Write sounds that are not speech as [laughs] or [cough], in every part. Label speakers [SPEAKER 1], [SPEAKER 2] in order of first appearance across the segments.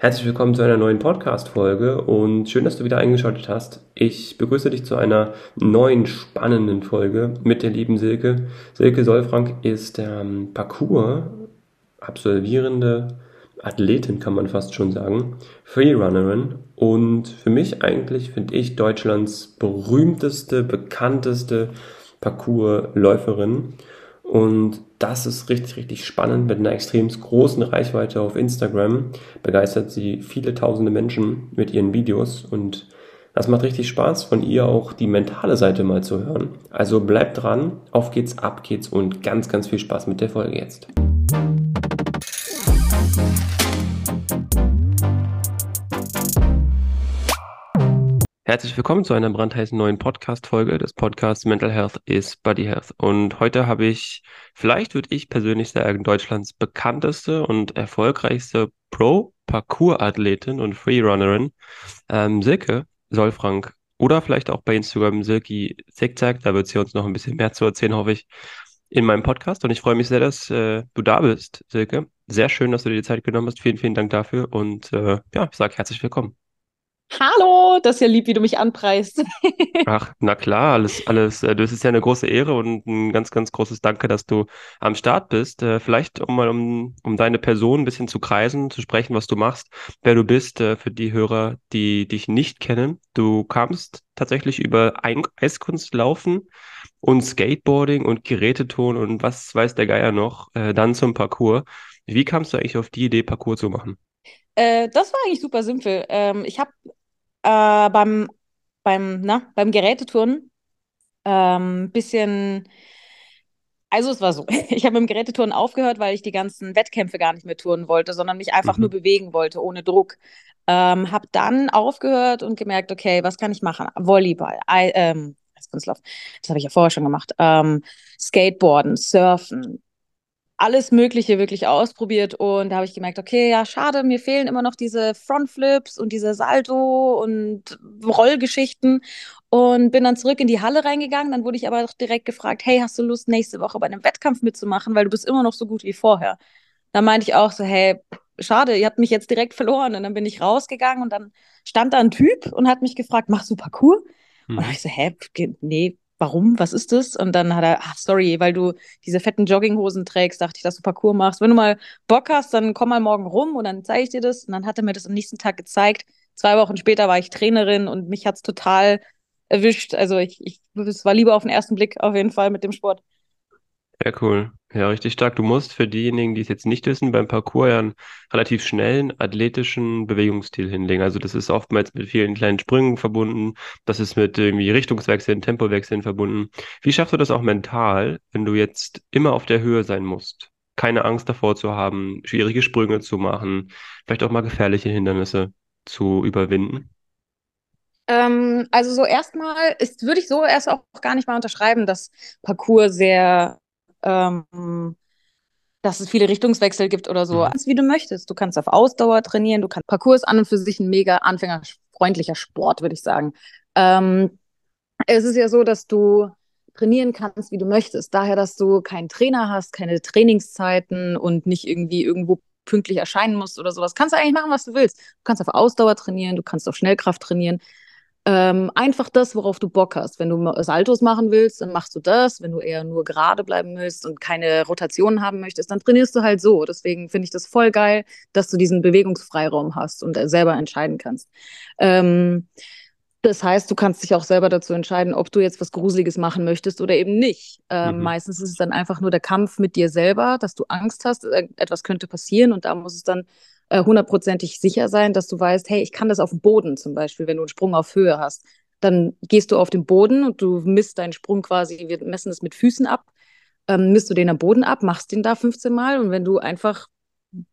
[SPEAKER 1] Herzlich willkommen zu einer neuen Podcast-Folge und schön, dass du wieder eingeschaltet hast. Ich begrüße dich zu einer neuen spannenden Folge mit der lieben Silke. Silke Solfrank ist ähm, Parcours-absolvierende Athletin, kann man fast schon sagen, Freerunnerin und für mich eigentlich, finde ich, Deutschlands berühmteste, bekannteste Parcours-Läuferin. Und das ist richtig, richtig spannend. Mit einer extrem großen Reichweite auf Instagram begeistert sie viele tausende Menschen mit ihren Videos und das macht richtig Spaß, von ihr auch die mentale Seite mal zu hören. Also bleibt dran, auf geht's, ab geht's und ganz, ganz viel Spaß mit der Folge jetzt. Herzlich willkommen zu einer brandheißen neuen Podcast-Folge des Podcasts Mental Health is Body Health. Und heute habe ich, vielleicht würde ich persönlich sagen, Deutschlands bekannteste und erfolgreichste Pro-Parcours-Athletin und Freerunnerin, ähm, Silke Solfrank. Oder vielleicht auch bei Instagram Silki Zickzack, da wird sie uns noch ein bisschen mehr zu erzählen, hoffe ich, in meinem Podcast. Und ich freue mich sehr, dass äh, du da bist, Silke. Sehr schön, dass du dir die Zeit genommen hast. Vielen, vielen Dank dafür. Und äh, ja, ich sage herzlich willkommen.
[SPEAKER 2] Hallo, das ist ja lieb, wie du mich anpreist. [laughs]
[SPEAKER 1] Ach, na klar, alles, alles. äh, Das ist ja eine große Ehre und ein ganz, ganz großes Danke, dass du am Start bist. Äh, Vielleicht, um mal um, um deine Person ein bisschen zu kreisen, zu sprechen, was du machst, wer du bist, äh, für die Hörer, die dich nicht kennen. Du kamst tatsächlich über Eiskunstlaufen und Skateboarding und Geräteton und was weiß der Geier noch, dann zum Parcours. Wie kamst du eigentlich auf die Idee, Parcours zu machen?
[SPEAKER 2] Das war eigentlich super simpel. Ähm, ich habe äh, beim, beim, na, beim Geräteturnen ähm, bisschen, also es war so, [laughs] ich habe mit dem Geräteturnen aufgehört, weil ich die ganzen Wettkämpfe gar nicht mehr turnen wollte, sondern mich einfach nur
[SPEAKER 1] Mhm.
[SPEAKER 2] bewegen wollte, ohne Druck. Ähm, habe dann aufgehört und gemerkt, okay, was kann ich machen? Volleyball, Ei- ähm, Eiskunstlauf, das habe ich ja vorher schon gemacht. Ähm, Skateboarden, Surfen, alles Mögliche wirklich ausprobiert und da habe ich gemerkt, okay, ja, schade, mir fehlen immer noch diese Frontflips und diese Salto und Rollgeschichten und bin dann zurück in die Halle reingegangen. Dann wurde ich aber doch direkt gefragt, hey, hast du Lust, nächste Woche bei einem Wettkampf mitzumachen, weil du bist immer noch so gut wie vorher. Da meinte ich auch so, hey, schade, ihr habt mich jetzt direkt verloren. Und dann bin ich rausgegangen und dann stand da ein Typ und hat mich gefragt, machst du Parkour? Und dann habe
[SPEAKER 1] Mhm.
[SPEAKER 2] ich so, hä, nee, warum? Was ist das? Und dann hat er, ach, sorry, weil du diese fetten Jogginghosen trägst, dachte ich, dass du Parkour machst. Wenn du mal Bock hast, dann komm mal morgen rum und dann zeige ich dir das. Und dann hat er mir das am nächsten Tag gezeigt. Zwei Wochen später war ich Trainerin und mich hat's total erwischt. Also ich, ich, es war lieber auf den ersten Blick auf jeden Fall mit dem Sport.
[SPEAKER 1] Sehr cool. Ja, richtig stark. Du musst für diejenigen, die es jetzt nicht wissen, beim Parkour ja einen relativ schnellen, athletischen Bewegungsstil hinlegen. Also das ist oftmals mit vielen kleinen Sprüngen verbunden. Das ist mit irgendwie Richtungswechseln, Tempowechseln verbunden. Wie schaffst du das auch mental, wenn du jetzt immer auf der Höhe sein musst? Keine Angst davor zu haben, schwierige Sprünge zu machen, vielleicht auch mal gefährliche Hindernisse zu überwinden?
[SPEAKER 2] Ähm, also so erstmal ist, würde ich so erst auch gar nicht mal unterschreiben, dass Parkour sehr, ähm, dass es viele Richtungswechsel gibt oder so.
[SPEAKER 1] Mhm.
[SPEAKER 2] Alles wie du möchtest. Du kannst auf Ausdauer trainieren, du kannst Parkour ist an und für sich ein mega anfängerfreundlicher Sport, würde ich sagen. Ähm, es ist ja so, dass du trainieren kannst, wie du möchtest. Daher, dass du keinen Trainer hast, keine Trainingszeiten und nicht irgendwie irgendwo pünktlich erscheinen musst oder sowas. Kannst du eigentlich machen, was du willst. Du kannst auf Ausdauer trainieren, du kannst auf Schnellkraft trainieren. Ähm, einfach das, worauf du Bock hast. Wenn du Saltos machen willst, dann machst du das. Wenn du eher nur gerade bleiben willst und keine Rotation haben möchtest, dann trainierst du halt so. Deswegen finde ich das voll geil, dass du diesen Bewegungsfreiraum hast und äh, selber entscheiden kannst. Ähm, das heißt, du kannst dich auch selber dazu entscheiden, ob du jetzt was Gruseliges machen möchtest oder eben nicht. Ähm,
[SPEAKER 1] Mhm.
[SPEAKER 2] meistens ist es dann einfach nur der Kampf mit dir selber, dass du Angst hast, äh, etwas könnte passieren und da muss es dann hundertprozentig sicher sein, dass du weißt, hey, ich kann das auf dem Boden zum Beispiel, wenn du einen Sprung auf Höhe hast. Dann gehst du auf den Boden und du misst deinen Sprung quasi, wir messen es mit Füßen ab, ähm, misst du den am Boden ab, machst den da 15 Mal und wenn du einfach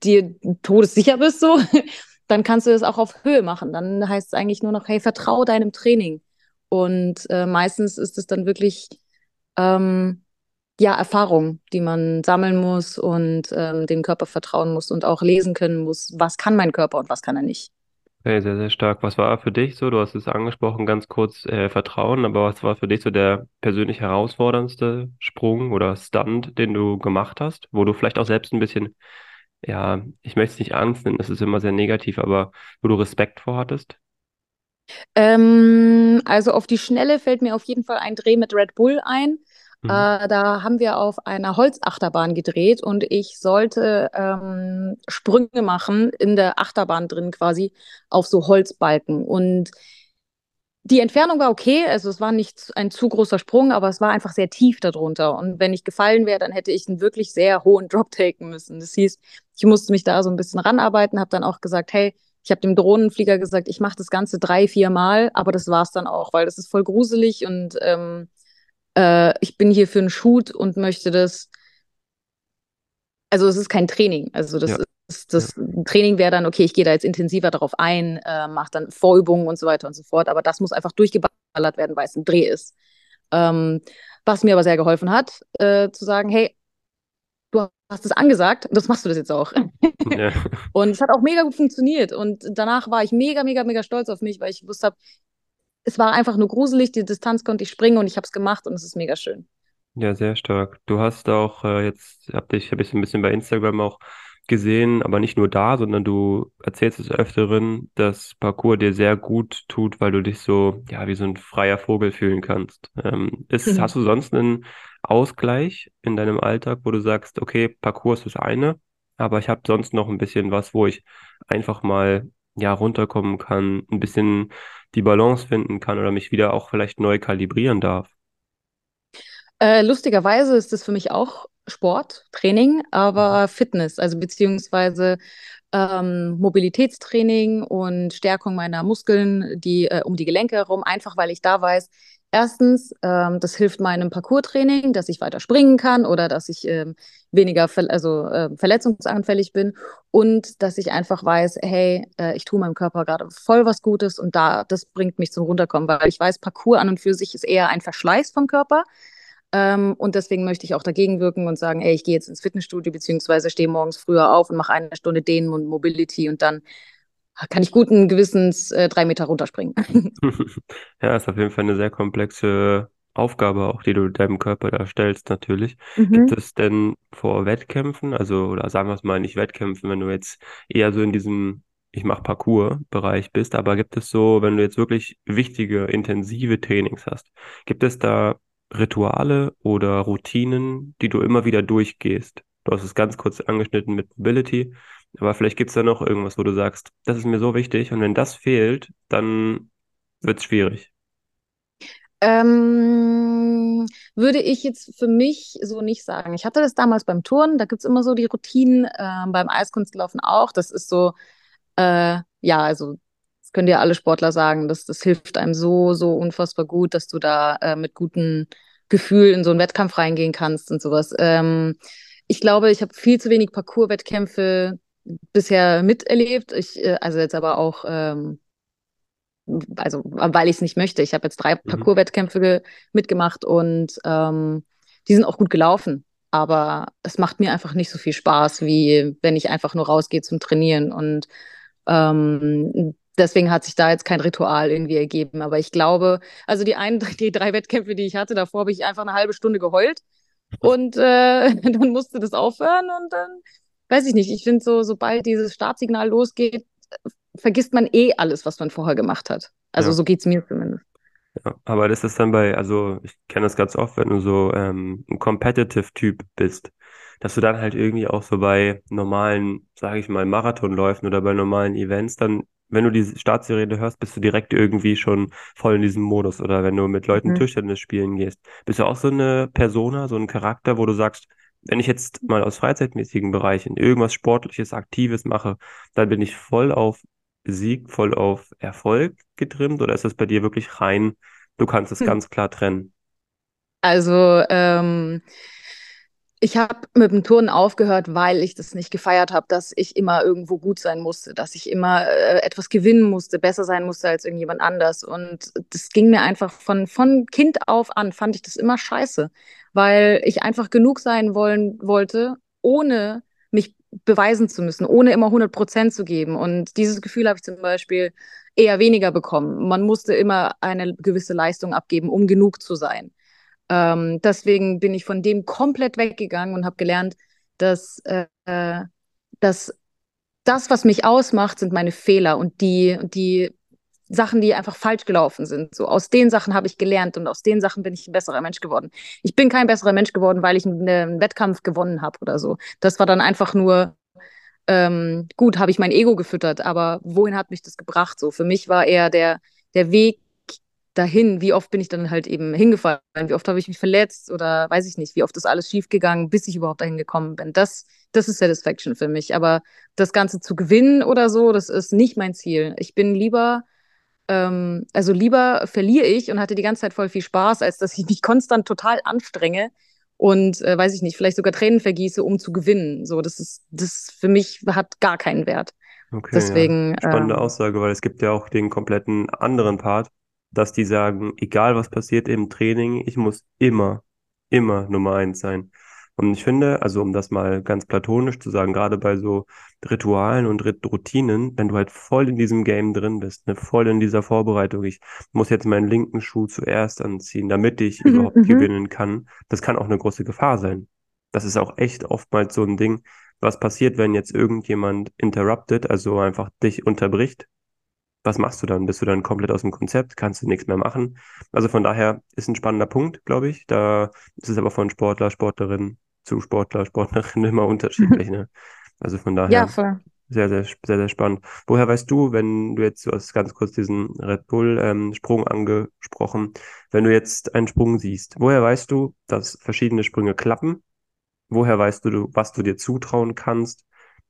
[SPEAKER 2] dir todessicher bist, so, [laughs] dann kannst du das auch auf Höhe machen. Dann heißt es eigentlich nur noch, hey, vertrau deinem Training. Und äh, meistens ist es dann wirklich ähm, ja Erfahrung, die man sammeln muss und ähm, dem Körper vertrauen muss und auch lesen können muss, was kann mein Körper und was kann er nicht.
[SPEAKER 1] Okay, sehr, sehr stark. Was war für dich so? Du hast es angesprochen, ganz kurz, äh, Vertrauen, aber was war für dich so der persönlich herausforderndste Sprung oder Stunt, den du gemacht hast, wo du vielleicht auch selbst ein bisschen ja, ich möchte es nicht Angst nennen, das ist immer sehr negativ, aber wo du Respekt vor hattest?
[SPEAKER 2] Ähm, also auf die Schnelle fällt mir auf jeden Fall ein Dreh mit Red Bull ein.
[SPEAKER 1] Mhm.
[SPEAKER 2] Äh, da haben wir auf einer Holzachterbahn gedreht und ich sollte ähm, Sprünge machen in der Achterbahn drin quasi auf so Holzbalken. Und die Entfernung war okay, also es war nicht ein zu großer Sprung, aber es war einfach sehr tief darunter. Und wenn ich gefallen wäre, dann hätte ich einen wirklich sehr hohen Drop taken müssen. Das hieß, ich musste mich da so ein bisschen ranarbeiten, habe dann auch gesagt, hey, ich habe dem Drohnenflieger gesagt, ich mache das Ganze drei, vier Mal, aber das war's dann auch, weil das ist voll gruselig und ähm, äh, ich bin hier für einen Shoot und möchte das. Also es ist kein Training. Also das
[SPEAKER 1] Ja,
[SPEAKER 2] ist
[SPEAKER 1] ja,
[SPEAKER 2] das Training wäre dann, okay, ich gehe da jetzt intensiver darauf ein, äh, mache dann Vorübungen und so weiter und so fort. Aber das muss einfach durchgeballert werden, weil es ein Dreh ist. Ähm, was mir aber sehr geholfen hat, äh, zu sagen, hey, du hast es angesagt, das machst du das jetzt auch. [laughs]
[SPEAKER 1] ja,
[SPEAKER 2] Und es hat auch mega gut funktioniert. Und danach war ich mega, mega, mega stolz auf mich, weil ich gewusst habe, es war einfach nur gruselig, die Distanz konnte ich springen und ich habe es gemacht und es ist mega schön.
[SPEAKER 1] ja, sehr stark. Du hast auch äh, jetzt, hab dich, habe ich so ein bisschen bei Instagram auch gesehen, aber nicht nur da, sondern du erzählst des Öfteren, dass Parkour dir sehr gut tut, weil du dich so, ja, wie so ein freier Vogel fühlen kannst. Ähm, ist, hast du sonst einen Ausgleich in deinem Alltag, wo du sagst, okay, Parkour ist das eine, aber ich habe sonst noch ein bisschen was, wo ich einfach mal, ja, runterkommen kann, ein bisschen die Balance finden kann oder mich wieder auch vielleicht neu kalibrieren darf?
[SPEAKER 2] Äh, lustigerweise ist das für mich auch Sport, Training,
[SPEAKER 1] Mhm.
[SPEAKER 2] aber Fitness, also beziehungsweise ähm, Mobilitätstraining und Stärkung meiner Muskeln, die äh, um die Gelenke herum, einfach weil ich da weiß, erstens, ähm, das hilft meinem Parkour-Training, dass ich weiter springen kann oder dass ich ähm, weniger ver also, äh, verletzungsanfällig bin. Und dass ich einfach weiß, hey, äh, ich tue meinem Körper gerade voll was Gutes und da, das bringt mich zum Runterkommen, weil ich weiß, Parkour an und für sich ist eher ein Verschleiß vom Körper. Ähm, und deswegen möchte ich auch dagegen wirken und sagen, ey, ich gehe jetzt ins Fitnessstudio, beziehungsweise stehe morgens früher auf und mache eine Stunde Dehnen und Mobility und dann kann ich guten Gewissens äh, drei Meter runterspringen. [laughs]
[SPEAKER 1] Ja, ist auf jeden Fall eine sehr komplexe Aufgabe auch, die du deinem Körper da stellst, natürlich. Gibt
[SPEAKER 2] Mhm.
[SPEAKER 1] es denn vor Wettkämpfen, also, oder sagen wir es mal nicht Wettkämpfen, wenn du jetzt eher so in diesem Ich mache Parkour-Bereich bist, aber gibt es so, wenn du jetzt wirklich wichtige, intensive Trainings hast, gibt es da Rituale oder Routinen, die du immer wieder durchgehst? Du hast es ganz kurz angeschnitten mit Mobility, aber vielleicht gibt es da noch irgendwas, wo du sagst, das ist mir so wichtig und wenn das fehlt, dann wird es schwierig.
[SPEAKER 2] Ähm, würde ich jetzt für mich so nicht sagen. Ich hatte das damals beim Turnen, da gibt es immer so die Routinen, ähm, beim Eiskunstlaufen auch. Das ist so, äh, ja, also das können dir alle Sportler sagen, das, das hilft einem so, so unfassbar gut, dass du da äh, mit gutem Gefühl in so einen Wettkampf reingehen kannst und sowas. Ähm, ich glaube, ich habe viel zu wenig Parkour-Wettkämpfe bisher miterlebt. Ich, äh, also jetzt aber auch. Ähm, also weil ich es nicht möchte. Ich habe jetzt drei
[SPEAKER 1] Mhm.
[SPEAKER 2] Parcours-Wettkämpfe mitgemacht und ähm, die sind auch gut gelaufen. Aber es macht mir einfach nicht so viel Spaß, wie wenn ich einfach nur rausgehe zum Trainieren. Und ähm, deswegen hat sich da jetzt kein Ritual irgendwie ergeben. Aber ich glaube, also die einen, [laughs] die drei Wettkämpfe, die ich hatte, davor habe ich einfach eine halbe Stunde geheult [laughs] und äh, [laughs] dann musste das aufhören und dann weiß ich nicht. Ich finde so, sobald dieses Startsignal losgeht, vergisst man eh alles, was man vorher gemacht hat. Also
[SPEAKER 1] Ja,
[SPEAKER 2] so geht's mir zumindest.
[SPEAKER 1] ja. Aber das ist dann bei, also ich kenne das ganz oft, wenn du so ähm, ein Competitive-Typ bist, dass du dann halt irgendwie auch so bei normalen, sage ich mal, Marathonläufen oder bei normalen Events dann, wenn du die Startsirene hörst, bist du direkt irgendwie schon voll in diesem Modus. Oder wenn du mit Leuten
[SPEAKER 2] Mhm.
[SPEAKER 1] Tischtennis spielen gehst, bist du auch so eine Persona, so ein Charakter, wo du sagst, wenn ich jetzt mal aus freizeitmäßigen Bereichen irgendwas Sportliches, Aktives mache, dann bin ich voll auf Sieg, voll auf Erfolg getrimmt oder ist das bei dir wirklich rein, du kannst es
[SPEAKER 2] Hm.
[SPEAKER 1] ganz klar trennen?
[SPEAKER 2] Also ähm, ich habe mit dem Turnen aufgehört, weil ich das nicht gefeiert habe, dass ich immer irgendwo gut sein musste, dass ich immer äh, etwas gewinnen musste, besser sein musste als irgendjemand anders. Und das ging mir einfach von, von Kind auf an, fand ich das immer scheiße, weil ich einfach genug sein wollen wollte, ohne mich beweisen zu müssen, ohne immer hundert Prozent zu geben. Und dieses Gefühl habe ich zum Beispiel eher weniger bekommen. Man musste immer eine gewisse Leistung abgeben, um genug zu sein. Ähm, deswegen bin ich von dem komplett weggegangen und habe gelernt, dass äh, dass das, was mich ausmacht, sind meine Fehler und die, die Sachen, die einfach falsch gelaufen sind. So aus den Sachen habe ich gelernt und aus den Sachen bin ich ein besserer Mensch geworden. Ich bin kein besserer Mensch geworden, weil ich einen, einen Wettkampf gewonnen habe oder so. Das war dann einfach nur ähm, gut, habe ich mein Ego gefüttert, aber wohin hat mich das gebracht? So für mich war eher der der Weg dahin. Wie oft bin ich dann halt eben hingefallen? Wie oft habe ich mich verletzt oder weiß ich nicht? Wie oft ist alles schiefgegangen, bis ich überhaupt dahin gekommen bin? Das das ist Satisfaction für mich. Aber das Ganze zu gewinnen oder so, das ist nicht mein Ziel. Ich bin lieber ähm, also lieber verliere ich und hatte die ganze Zeit voll viel Spaß, als dass ich mich konstant total anstrenge und äh, weiß ich nicht, vielleicht sogar Tränen vergieße, um zu gewinnen. So, das ist, das für mich hat gar keinen Wert.
[SPEAKER 1] Okay,
[SPEAKER 2] Deswegen.
[SPEAKER 1] ja. Spannende
[SPEAKER 2] ähm,
[SPEAKER 1] Aussage, weil es gibt ja auch den kompletten anderen Part, dass die sagen, egal was passiert im Training, ich muss immer, immer Nummer eins sein. Und ich finde, also um das mal ganz platonisch zu sagen, gerade bei so Ritualen und Routinen, wenn du halt voll in diesem Game drin bist, ne, voll in dieser Vorbereitung, ich muss jetzt meinen linken Schuh zuerst anziehen, damit ich
[SPEAKER 2] Mhm,
[SPEAKER 1] überhaupt
[SPEAKER 2] mhm.
[SPEAKER 1] gewinnen kann, das kann auch eine große Gefahr sein. Das ist auch echt oftmals so ein Ding, was passiert, wenn jetzt irgendjemand interrupted, also einfach dich unterbricht. Was machst du dann? Bist du dann komplett aus dem Konzept? Kannst du nichts mehr machen? Also von daher ist ein spannender Punkt, glaube ich. Da ist es aber von Sportler, Sportlerin zu Sportler, Sportlerin [laughs] immer unterschiedlich, ne? Also von
[SPEAKER 2] Ja,
[SPEAKER 1] daher
[SPEAKER 2] voll.
[SPEAKER 1] sehr, sehr, sehr, sehr spannend. Woher weißt du, wenn du jetzt, du hast ganz kurz diesen Red Bull ähm, Sprung angesprochen, wenn du jetzt einen Sprung siehst, woher weißt du, dass verschiedene Sprünge klappen? Woher weißt du, was du dir zutrauen kannst?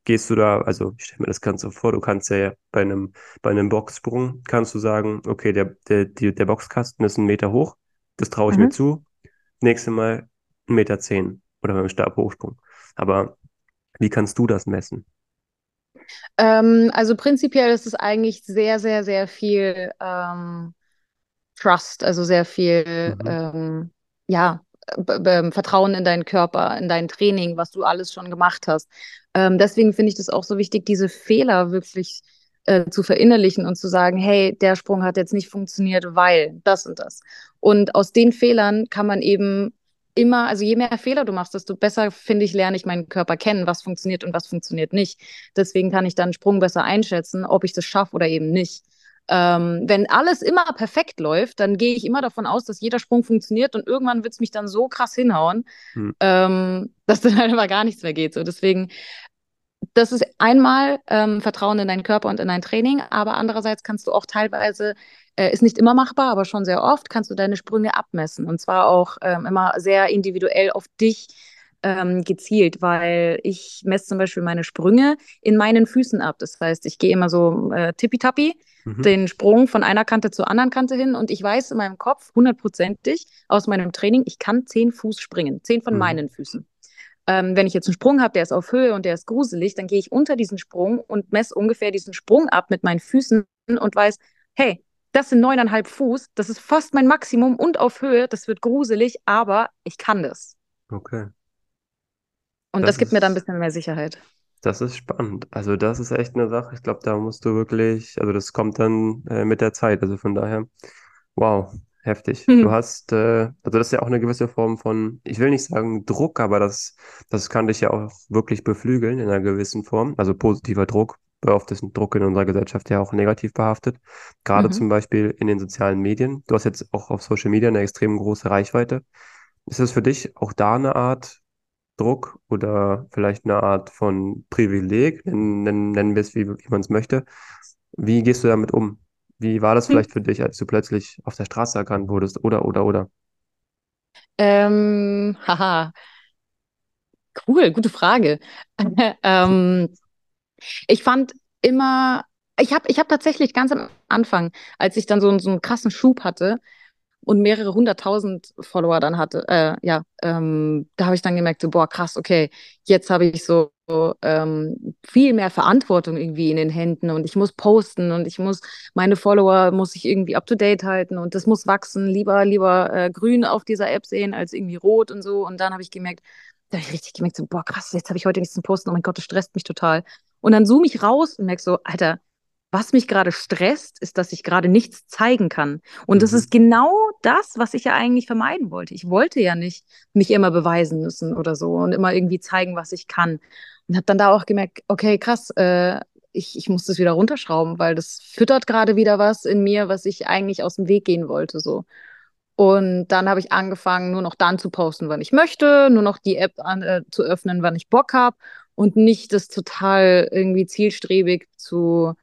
[SPEAKER 1] Gehst du da, also ich stelle mir das Ganze vor, du kannst ja bei einem, bei einem Boxsprung, kannst du sagen, okay, der, der, die, der Boxkasten ist ein Meter hoch, das traue ich mir
[SPEAKER 2] Mhm.
[SPEAKER 1] zu. Nächstes Mal ein Meter zehn oder beim Stabhochsprung. Aber wie kannst du das messen?
[SPEAKER 2] Ähm, also prinzipiell ist es eigentlich sehr, sehr, sehr viel ähm, Trust, also sehr viel,
[SPEAKER 1] Mhm.
[SPEAKER 2] ähm, ja, Vertrauen in deinen Körper, in dein Training, was du alles schon gemacht hast. Ähm, deswegen finde ich das auch so wichtig, diese Fehler wirklich äh, zu verinnerlichen und zu sagen, hey, der Sprung hat jetzt nicht funktioniert, weil das und das. Und aus den Fehlern kann man eben immer, also je mehr Fehler du machst, desto besser, finde ich, lerne ich meinen Körper kennen, was funktioniert und was funktioniert nicht. Deswegen kann ich dann Sprung besser einschätzen, ob ich das schaffe oder eben nicht. Ähm, wenn alles immer perfekt läuft, dann gehe ich immer davon aus, dass jeder Sprung funktioniert und irgendwann wird es mich dann so krass hinhauen,
[SPEAKER 1] Hm.
[SPEAKER 2] ähm, [laughs] dass dann halt immer gar nichts mehr geht. So, deswegen, das ist einmal ähm, Vertrauen in deinen Körper und in dein Training, aber andererseits kannst du auch teilweise, äh, ist nicht immer machbar, aber schon sehr oft, kannst du deine Sprünge abmessen und zwar auch ähm, immer sehr individuell auf dich ähm, gezielt, weil ich messe zum Beispiel meine Sprünge in meinen Füßen ab. Das heißt, ich gehe immer so äh, tippitappi
[SPEAKER 1] Mhm.
[SPEAKER 2] den Sprung von einer Kante zur anderen Kante hin und ich weiß in meinem Kopf hundertprozentig aus meinem Training, ich kann zehn Fuß springen, zehn von
[SPEAKER 1] Mhm.
[SPEAKER 2] meinen Füßen. Ähm, wenn ich jetzt einen Sprung habe, der ist auf Höhe und der ist gruselig, dann gehe ich unter diesen Sprung und messe ungefähr diesen Sprung ab mit meinen Füßen und weiß, hey, das sind neuneinhalb Fuß, das ist fast mein Maximum und auf Höhe, das wird gruselig, aber ich kann das.
[SPEAKER 1] Okay.
[SPEAKER 2] Und
[SPEAKER 1] Das
[SPEAKER 2] das gibt mir dann ein
[SPEAKER 1] ist,
[SPEAKER 2] bisschen mehr Sicherheit.
[SPEAKER 1] das ist spannend. Also das ist echt eine Sache. Ich glaube, da musst du wirklich, also das kommt dann äh, mit der Zeit. Also von daher, wow, heftig. Du
[SPEAKER 2] Hm.
[SPEAKER 1] hast, äh, also das ist ja auch eine gewisse Form von, ich will nicht sagen Druck, aber das, das kann dich ja auch wirklich beflügeln in einer gewissen Form. Also positiver Druck. Weil oft ist ein Druck in unserer Gesellschaft ja auch negativ behaftet. Gerade
[SPEAKER 2] Mhm.
[SPEAKER 1] zum Beispiel in den sozialen Medien. Du hast jetzt auch auf Social Media eine extrem große Reichweite. Ist das für dich auch da eine Art Druck oder vielleicht eine Art von Privileg, nennen, nennen, wir es, wie, wie man es möchte. Wie gehst du damit um? Wie war das
[SPEAKER 2] Hm.
[SPEAKER 1] vielleicht für dich, als du plötzlich auf der Straße erkannt wurdest? Oder, oder, oder?
[SPEAKER 2] Ähm, [laughs] haha, cool, gute Frage. [laughs] ähm, Ich fand immer, ich habe ich hab tatsächlich ganz am Anfang, als ich dann so, so einen krassen Schub hatte und mehrere hunderttausend Follower dann hatte, äh, ja, ähm, da habe ich dann gemerkt, so, boah, krass, okay, jetzt habe ich so ähm, viel mehr Verantwortung irgendwie in den Händen und ich muss posten und ich muss, meine Follower muss ich irgendwie up to date halten und das muss wachsen, lieber, lieber äh, grün auf dieser App sehen als irgendwie rot und so. Und dann habe ich gemerkt, da habe ich richtig gemerkt, so, boah, krass, jetzt habe ich heute nichts zum Posten, oh mein Gott, das stresst mich total. Und dann zoome ich raus und merke so, Alter, was mich gerade stresst, ist, dass ich gerade nichts zeigen kann. Und das
[SPEAKER 1] Mhm.
[SPEAKER 2] ist genau das, was ich ja eigentlich vermeiden wollte. Ich wollte ja nicht mich immer beweisen müssen oder so und immer irgendwie zeigen, was ich kann. Und habe dann da auch gemerkt, okay, krass, äh, ich, ich muss das wieder runterschrauben, weil das füttert gerade wieder was in mir, was ich eigentlich aus dem Weg gehen wollte. So. Und dann habe ich angefangen, nur noch dann zu posten, wann ich möchte, nur noch die App an, äh, zu öffnen, wann ich Bock habe und nicht das total irgendwie zielstrebig zu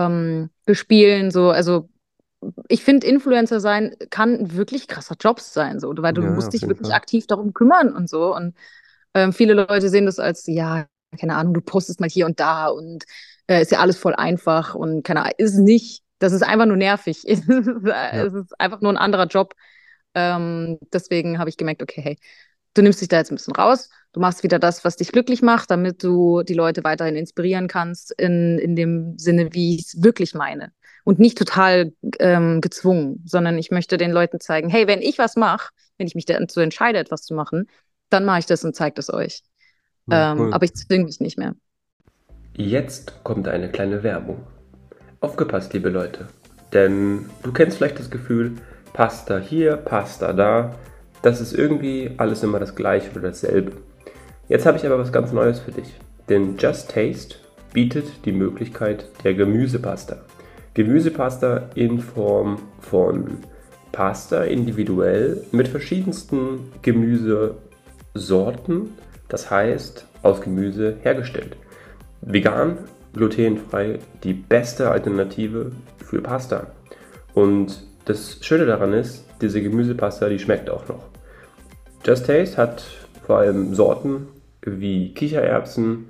[SPEAKER 2] ähm, bespielen. So, also ich finde, Influencer sein kann wirklich krasser Job sein, so, weil du
[SPEAKER 1] Ja,
[SPEAKER 2] musst dich wirklich
[SPEAKER 1] Fall.
[SPEAKER 2] aktiv darum kümmern und so. Und ähm, viele Leute sehen das als, ja, keine Ahnung, du postest mal hier und da und äh, ist ja alles voll einfach und keine Ahnung, ist nicht. Das ist einfach nur nervig. [laughs] Es ist,
[SPEAKER 1] Ja,
[SPEAKER 2] es ist einfach nur ein anderer Job. Ähm, deswegen habe ich gemerkt, okay, hey, du nimmst dich da jetzt ein bisschen raus, du machst wieder das, was dich glücklich macht, damit du die Leute weiterhin inspirieren kannst, in, in dem Sinne, wie ich es wirklich meine. Und nicht total ähm, gezwungen, sondern ich möchte den Leuten zeigen, hey, wenn ich was mache, wenn ich mich dazu entscheide, etwas zu machen, dann mache ich das und zeige das euch.
[SPEAKER 1] ja,
[SPEAKER 2] Ähm,
[SPEAKER 1] cool.
[SPEAKER 2] aber ich zwinge mich nicht mehr.
[SPEAKER 1] Jetzt kommt eine kleine Werbung. Aufgepasst, liebe Leute. Denn du kennst vielleicht das Gefühl, Pasta hier, Pasta da. Das ist irgendwie alles immer das gleiche oder dasselbe. Jetzt habe ich aber was ganz Neues für dich. Denn Just Taste bietet die Möglichkeit der Gemüsepasta. Gemüsepasta in Form von Pasta individuell mit verschiedensten Gemüsesorten, das heißt aus Gemüse hergestellt. Vegan, glutenfrei, die beste Alternative für Pasta. Und das Schöne daran ist, diese Gemüsepasta, die schmeckt auch noch. Just Taste hat vor allem Sorten wie Kichererbsen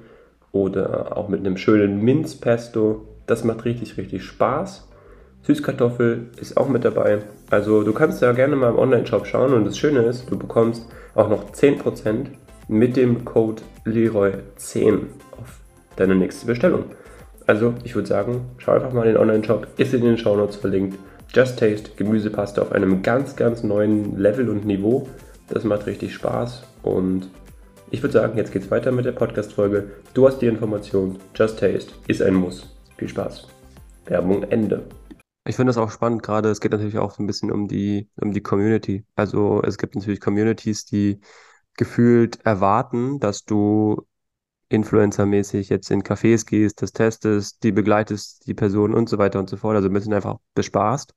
[SPEAKER 1] oder auch mit einem schönen Minzpesto. Das macht richtig, richtig Spaß. Süßkartoffel ist auch mit dabei. Also du kannst da gerne mal im Online-Shop schauen und das Schöne ist, du bekommst auch noch 10% mit dem Code Leroy10 auf deine nächste Bestellung. Also ich würde sagen, schau einfach mal in den Online-Shop, ist in den Shownotes verlinkt. Just Taste Gemüsepaste auf einem ganz, ganz neuen Level und Niveau. Das macht richtig Spaß und ich würde sagen, jetzt geht's weiter mit der Podcast-Folge. Du hast die Information. Just Taste ist ein Muss. Viel Spaß. Werbung Ende. Ich finde das auch spannend, gerade es geht natürlich auch so ein bisschen um die, um die Community. Also es gibt natürlich Communities, die gefühlt erwarten, dass du Influencer-mäßig jetzt in Cafés gehst, das testest, die begleitest, die Person und so weiter und so fort. Also ein bisschen einfach bespaßt.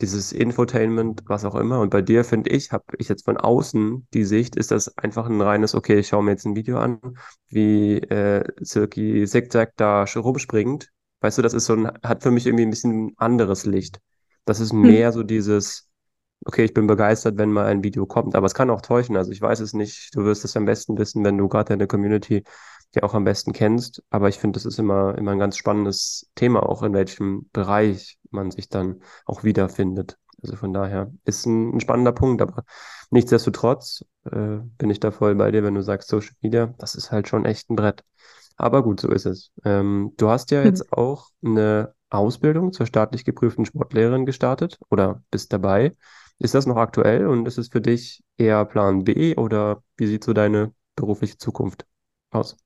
[SPEAKER 1] Dieses Infotainment, was auch immer. Und bei dir finde ich, habe ich jetzt von außen die Sicht, ist das einfach ein reines, okay, ich schaue mir jetzt ein Video an, wie äh, Silky Zigzag da rumspringt. Weißt du, das ist so ein, hat für mich irgendwie ein bisschen anderes Licht. Das ist
[SPEAKER 2] Hm.
[SPEAKER 1] mehr so dieses, okay, ich bin begeistert, wenn mal ein Video kommt. Aber es kann auch täuschen. Also ich weiß es nicht. Du wirst es am besten wissen, wenn du gerade deine Community ja auch am besten kennst. Aber ich finde, das ist immer, immer ein ganz spannendes Thema, auch in welchem Bereich man sich dann auch wiederfindet. Also von daher ist ein, ein spannender Punkt, aber nichtsdestotrotz äh, bin ich da voll bei dir, wenn du sagst Social Media, das ist halt schon echt ein Brett. Aber gut, so ist es. Ähm, du hast ja jetzt auch eine Ausbildung zur staatlich geprüften Sportlehrerin gestartet oder bist dabei. Ist das noch aktuell und ist es für dich eher Plan B oder wie sieht so deine berufliche Zukunft aus?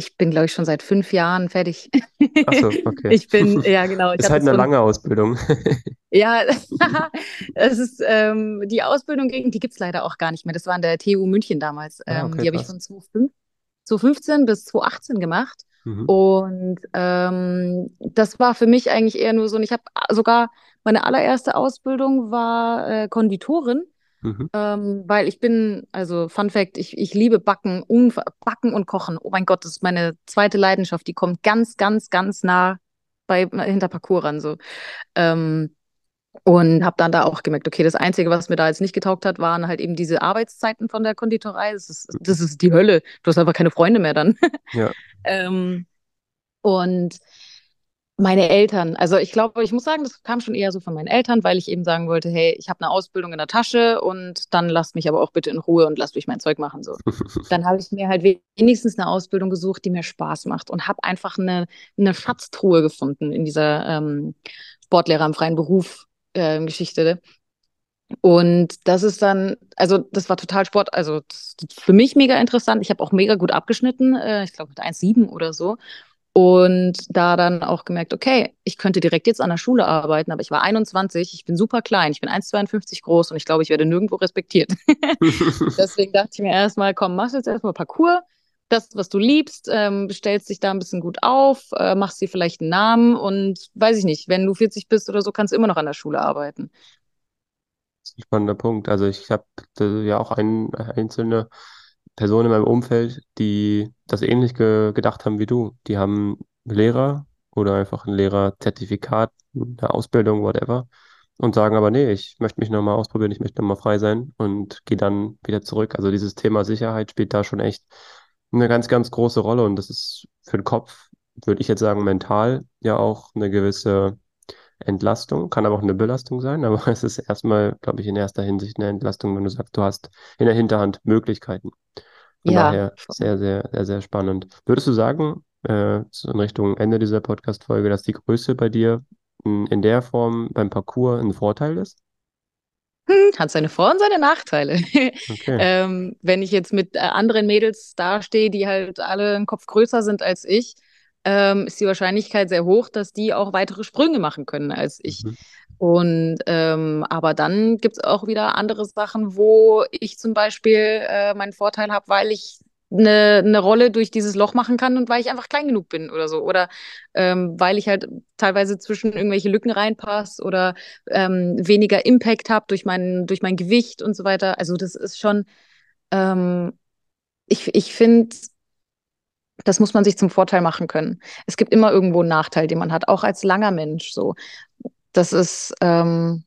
[SPEAKER 2] Ich bin, glaube ich, schon seit fünf Jahren fertig.
[SPEAKER 1] Ach so, [laughs] okay.
[SPEAKER 2] Ich bin, [laughs] ja, genau.
[SPEAKER 1] Ist halt eine lange Ausbildung. [laughs]
[SPEAKER 2] ja, es ist, ähm, die Ausbildung, ging- die gibt es leider auch gar nicht mehr. Das war an der TU München damals.
[SPEAKER 1] Ah,
[SPEAKER 2] Ähm,
[SPEAKER 1] okay,
[SPEAKER 2] die habe ich von 2005 2015 bis 2018 gemacht.
[SPEAKER 1] Mhm.
[SPEAKER 2] Und ähm, das war für mich eigentlich eher nur so, und ich habe sogar, meine allererste Ausbildung war äh, Konditorin.
[SPEAKER 1] Mhm.
[SPEAKER 2] Ähm, weil ich bin, also Fun Fact, ich, ich liebe Backen, unver- Backen und Kochen. Oh mein Gott, das ist meine zweite Leidenschaft. Die kommt ganz, ganz, ganz nah bei hinter Parcours ran. So. Ähm, und habe dann da auch gemerkt, okay, das Einzige, was mir da jetzt nicht getaugt hat, waren halt eben diese Arbeitszeiten von der Konditorei. Das ist, das ist die Hölle. Du hast einfach keine Freunde mehr dann.
[SPEAKER 1] Ja. [laughs]
[SPEAKER 2] Ähm, und meine Eltern, also ich glaube, ich muss sagen, das kam schon eher so von meinen Eltern, weil ich eben sagen wollte, hey, ich habe eine Ausbildung in der Tasche und dann lasst mich aber auch bitte in Ruhe und lasst mich mein Zeug machen so. [laughs] Dann habe ich mir halt wenigstens eine Ausbildung gesucht, die mir Spaß macht und habe einfach eine, eine Schatztruhe gefunden in dieser ähm, Sportlehrer im freien Beruf äh, Geschichte. Und das ist dann, also das war total Sport, also für mich mega interessant. Ich habe auch mega gut abgeschnitten, äh, ich glaube mit 1,7 oder so. Und da dann auch gemerkt, okay, ich könnte direkt jetzt an der Schule arbeiten, aber ich war 21, ich bin super klein, ich bin 1,52 groß und ich glaube, ich werde nirgendwo respektiert. [laughs] [laughs] Deswegen dachte ich mir erstmal, komm, machst jetzt erstmal Parcours das, was du liebst, ähm, stellst dich da ein bisschen gut auf, äh, machst dir vielleicht einen Namen und weiß ich nicht, wenn du 40 bist oder so, kannst du immer noch an der Schule arbeiten.
[SPEAKER 1] Das ist ein spannender Punkt. Also ich habe ja auch ein, einzelne Personen in meinem Umfeld, die das ähnlich ge gedacht haben wie du. Die haben Lehrer oder einfach ein Lehrerzertifikat, eine Ausbildung, whatever, und sagen aber, nee, ich möchte mich nochmal ausprobieren, ich möchte nochmal frei sein und gehe dann wieder zurück. Also dieses Thema Sicherheit spielt da schon echt eine ganz, ganz große Rolle und das ist für den Kopf, würde ich jetzt sagen, mental ja auch eine gewisse Entlastung, kann aber auch eine Belastung sein, [laughs] aber es ist erstmal, glaube ich, in erster Hinsicht eine Entlastung, wenn du sagst, du hast in der Hinterhand Möglichkeiten. Von
[SPEAKER 2] Ja,
[SPEAKER 1] daher sehr, sehr, sehr, sehr spannend. Würdest du sagen, äh, so in Richtung Ende dieser Podcast-Folge, dass die Größe bei dir in, in der Form beim Parcours ein Vorteil ist?
[SPEAKER 2] Hm, hat seine Vor- und seine Nachteile. [laughs]
[SPEAKER 1] Okay.
[SPEAKER 2] Ähm, wenn ich jetzt mit äh, anderen Mädels dastehe, die halt alle einen Kopf größer sind als ich, ähm, ist die Wahrscheinlichkeit sehr hoch, dass die auch weitere Sprünge machen können als ich.
[SPEAKER 1] Mhm.
[SPEAKER 2] Und ähm, aber dann gibt es auch wieder andere Sachen, wo ich zum Beispiel äh, meinen Vorteil habe, weil ich eine, eine Rolle durch dieses Loch machen kann und weil ich einfach klein genug bin oder so. Oder ähm, weil ich halt teilweise zwischen irgendwelche Lücken reinpasse oder ähm, weniger Impact habe durch mein, durch mein Gewicht und so weiter. Also das ist schon, ähm, ich, ich finde, das muss man sich zum Vorteil machen können. Es gibt immer irgendwo einen Nachteil, den man hat, auch als langer Mensch so. Das ist, ähm,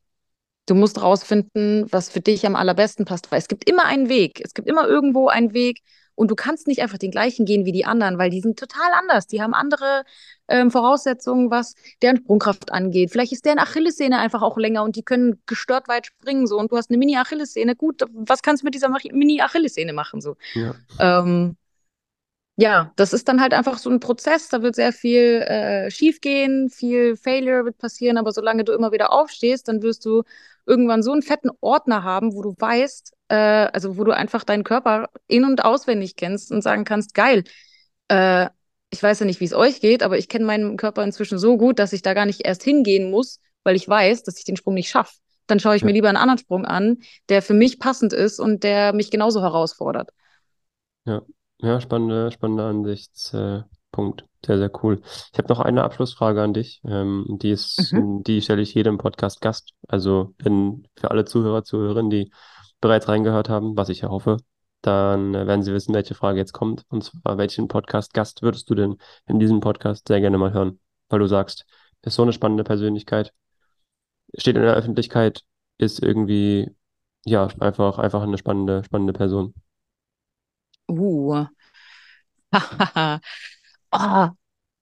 [SPEAKER 2] du musst rausfinden, was für dich am allerbesten passt, weil es gibt immer einen Weg. Es gibt immer irgendwo einen Weg und du kannst nicht einfach den gleichen gehen wie die anderen, weil die sind total anders. Die haben andere ähm, Voraussetzungen, was deren Sprungkraft angeht. Vielleicht ist deren Achillessehne einfach auch länger und die können gestört weit springen so und du hast eine Mini-Achillessehne. Gut, was kannst du mit dieser Mini-Achillessehne machen so?
[SPEAKER 1] Ja,
[SPEAKER 2] Ähm, ja, das ist dann halt einfach so ein Prozess. Da wird sehr viel äh, schief gehen, viel Failure wird passieren, aber solange du immer wieder aufstehst, dann wirst du irgendwann so einen fetten Ordner haben, wo du weißt, äh, also wo du einfach deinen Körper in- und auswendig kennst und sagen kannst, geil, äh, ich weiß ja nicht, wie es euch geht, aber ich kenne meinen Körper inzwischen so gut, dass ich da gar nicht erst hingehen muss, weil ich weiß, dass ich den Sprung nicht schaffe. Dann schaue ich
[SPEAKER 1] ja,
[SPEAKER 2] mir lieber einen anderen Sprung an, der für mich passend ist und der mich genauso herausfordert.
[SPEAKER 1] ja. Ja, spannender, spannender Ansichtspunkt. Äh, Punkt. sehr, sehr cool. Ich habe noch eine Abschlussfrage an dich. Ähm, die ist,
[SPEAKER 2] Mhm.
[SPEAKER 1] die stelle ich jedem Podcast-Gast. Also, wenn für alle Zuhörer, Zuhörerinnen, die bereits reingehört haben, was ich ja hoffe, dann äh, werden sie wissen, welche Frage jetzt kommt. Und zwar, welchen Podcast-Gast würdest du denn in diesem Podcast sehr gerne mal hören? Weil du sagst, ist so eine spannende Persönlichkeit, steht in der Öffentlichkeit, ist irgendwie, ja, einfach, einfach eine spannende, spannende Person.
[SPEAKER 2] Uh. [laughs] Oh,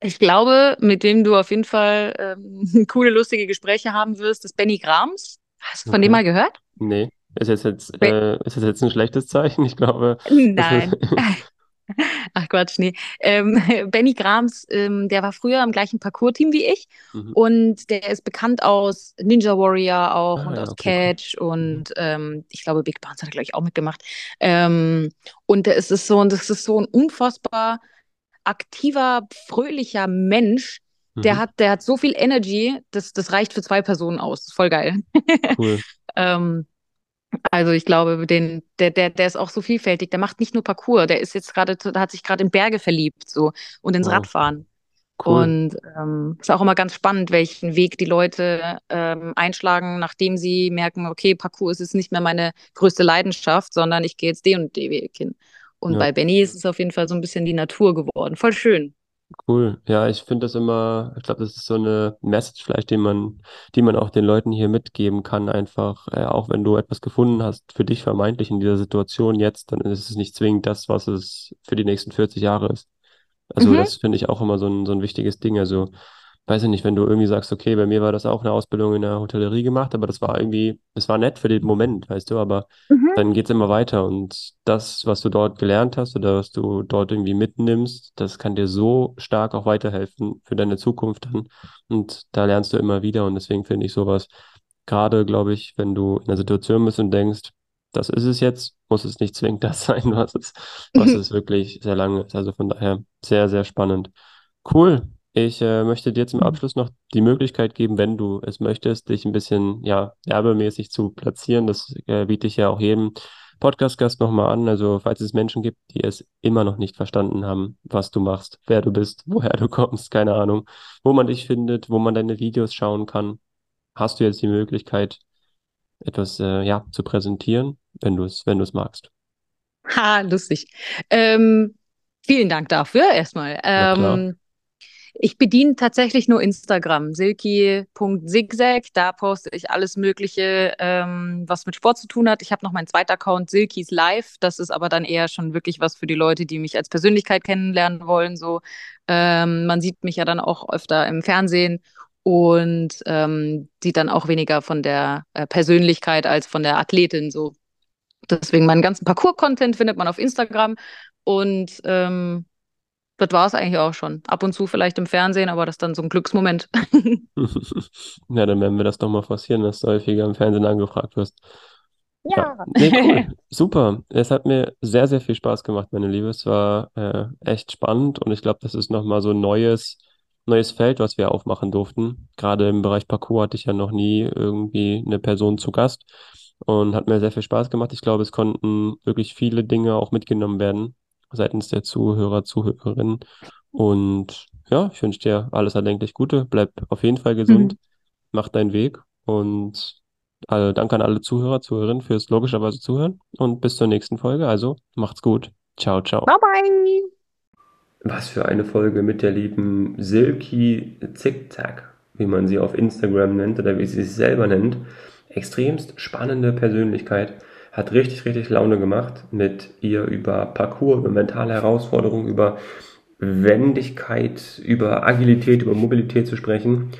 [SPEAKER 2] ich glaube, mit dem du auf jeden Fall ähm, [laughs] coole, lustige Gespräche haben wirst, ist Benny Grams. Hast du von dem
[SPEAKER 1] Okay.
[SPEAKER 2] mal gehört?
[SPEAKER 1] Nee. Ist jetzt, jetzt, äh, ist jetzt ein schlechtes Zeichen? Ich glaube, das [laughs] ist.
[SPEAKER 2] Ach Quatsch, nee. Ähm, [laughs] Benny Grams, ähm, der war früher im gleichen Parcours-Team wie ich
[SPEAKER 1] Mhm.
[SPEAKER 2] und der ist bekannt aus Ninja Warrior auch
[SPEAKER 1] Ah
[SPEAKER 2] und
[SPEAKER 1] ja,
[SPEAKER 2] aus
[SPEAKER 1] okay.
[SPEAKER 2] Catch
[SPEAKER 1] Mhm.
[SPEAKER 2] und ähm, ich glaube Big Bounce hat er, glaube ich, auch mitgemacht. Ähm, und der ist es so, das ist so ein unfassbar aktiver, fröhlicher Mensch. Der
[SPEAKER 1] Mhm.
[SPEAKER 2] hat, der hat so viel Energy, das, das reicht für zwei Personen aus. Das ist voll geil.
[SPEAKER 1] Cool. [laughs]
[SPEAKER 2] Ähm, also ich glaube, den, der, der, der ist auch so vielfältig. Der macht nicht nur Parkour, der ist jetzt gerade, der hat sich gerade in Berge verliebt so und ins
[SPEAKER 1] Wow.
[SPEAKER 2] Radfahren.
[SPEAKER 1] Cool.
[SPEAKER 2] Und ähm, ist auch immer ganz spannend, welchen Weg die Leute ähm, einschlagen, nachdem sie merken, okay, Parkour ist jetzt nicht mehr meine größte Leidenschaft, sondern ich gehe jetzt den und den Weg hin. Und
[SPEAKER 1] Ja.
[SPEAKER 2] bei Benny ist es auf jeden Fall so ein bisschen die Natur geworden. Voll schön.
[SPEAKER 1] Cool. Ja, ich finde das immer, ich glaube, das ist so eine Message vielleicht, die man, die man auch den Leuten hier mitgeben kann. Einfach, äh, auch wenn du etwas gefunden hast, für dich vermeintlich in dieser Situation jetzt, dann ist es nicht zwingend das, was es für die nächsten 40 Jahre ist. Also
[SPEAKER 2] Mhm.
[SPEAKER 1] das finde ich auch immer so ein, so ein wichtiges Ding. Also, weiß ich nicht, wenn du irgendwie sagst, okay, bei mir war das auch eine Ausbildung in der Hotellerie gemacht, aber das war irgendwie, das war nett für den Moment, weißt du, aber
[SPEAKER 2] Mhm.
[SPEAKER 1] dann geht's immer weiter und das, was du dort gelernt hast oder was du dort irgendwie mitnimmst, das kann dir so stark auch weiterhelfen für deine Zukunft dann und da lernst du immer wieder und deswegen finde ich sowas, gerade glaube ich, wenn du in einer Situation bist und denkst, das ist es jetzt, muss es nicht zwingend das [laughs] sein, was es, was es wirklich sehr lange ist. Also von daher sehr, sehr spannend. Cool. Ich äh, möchte dir zum Abschluss noch die Möglichkeit geben, wenn du es möchtest, dich ein bisschen, ja, werbemäßig zu platzieren. Das äh, biete ich ja auch jedem Podcast-Gast nochmal an. Also, falls es Menschen gibt, die es immer noch nicht verstanden haben, was du machst, wer du bist, [laughs] woher du kommst, keine Ahnung, wo man dich findet, wo man deine Videos schauen kann, hast du jetzt die Möglichkeit, etwas äh, ja, zu präsentieren, wenn du es, wenn du es magst.
[SPEAKER 2] Ha, lustig. Ähm, vielen Dank dafür erstmal. Ähm, ich bediene tatsächlich nur Instagram, silky.zigzag. Da poste ich alles Mögliche, ähm, was mit Sport zu tun hat. Ich habe noch meinen zweiten Account, Silkys Live. Das ist aber dann eher schon wirklich was für die Leute, die mich als Persönlichkeit kennenlernen wollen. So, ähm, man sieht mich ja dann auch öfter im Fernsehen und ähm, sieht dann auch weniger von der äh, Persönlichkeit als von der Athletin. So, deswegen meinen ganzen Parcours-Content findet man auf Instagram und ähm, das war es eigentlich auch schon. Ab und zu vielleicht im Fernsehen, aber das ist dann so ein Glücksmoment. [laughs] [laughs]
[SPEAKER 1] ja, dann werden wir das doch mal forcieren, dass du häufiger im Fernsehen angefragt wirst.
[SPEAKER 2] Ja. ja.
[SPEAKER 1] Nee, cool. [laughs] Super. Es hat mir sehr, sehr viel Spaß gemacht, meine Liebe. Es war äh, echt spannend und ich glaube, das ist nochmal so ein neues, neues Feld, was wir aufmachen durften. Gerade im Bereich Parcours hatte ich ja noch nie irgendwie eine Person zu Gast und hat mir sehr viel Spaß gemacht. Ich glaube, es konnten wirklich viele Dinge auch mitgenommen werden seitens der Zuhörer, Zuhörerinnen. Und ja, ich wünsche dir alles erdenklich Gute. Bleib auf jeden Fall gesund, mhm. mach deinen Weg und also danke an alle Zuhörer, Zuhörerinnen fürs logischerweise Zuhören und bis zur nächsten Folge. Also macht's gut. Ciao, ciao.
[SPEAKER 2] Bye, bye.
[SPEAKER 1] Was für eine Folge mit der lieben Silky Zickzack, wie man sie auf Instagram nennt oder wie sie sich selber nennt. Extremst spannende Persönlichkeit hat richtig, richtig Laune gemacht, mit ihr über Parcours, über mentale Herausforderungen, über Wendigkeit, über Agilität, über Mobilität zu sprechen.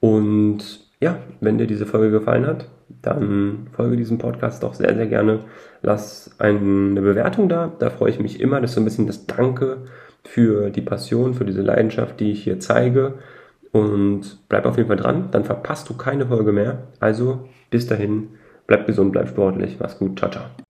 [SPEAKER 1] Und ja, wenn dir diese Folge gefallen hat, dann folge diesem Podcast doch sehr, sehr gerne. Lass eine Bewertung da. Da freue ich mich immer. Das ist so ein bisschen das Danke für die Passion, für diese Leidenschaft, die ich hier zeige. Und bleib auf jeden Fall dran, dann verpasst du keine Folge mehr. Also bis dahin, Bleib gesund, bleib sportlich. Mach's gut. Ciao, ciao.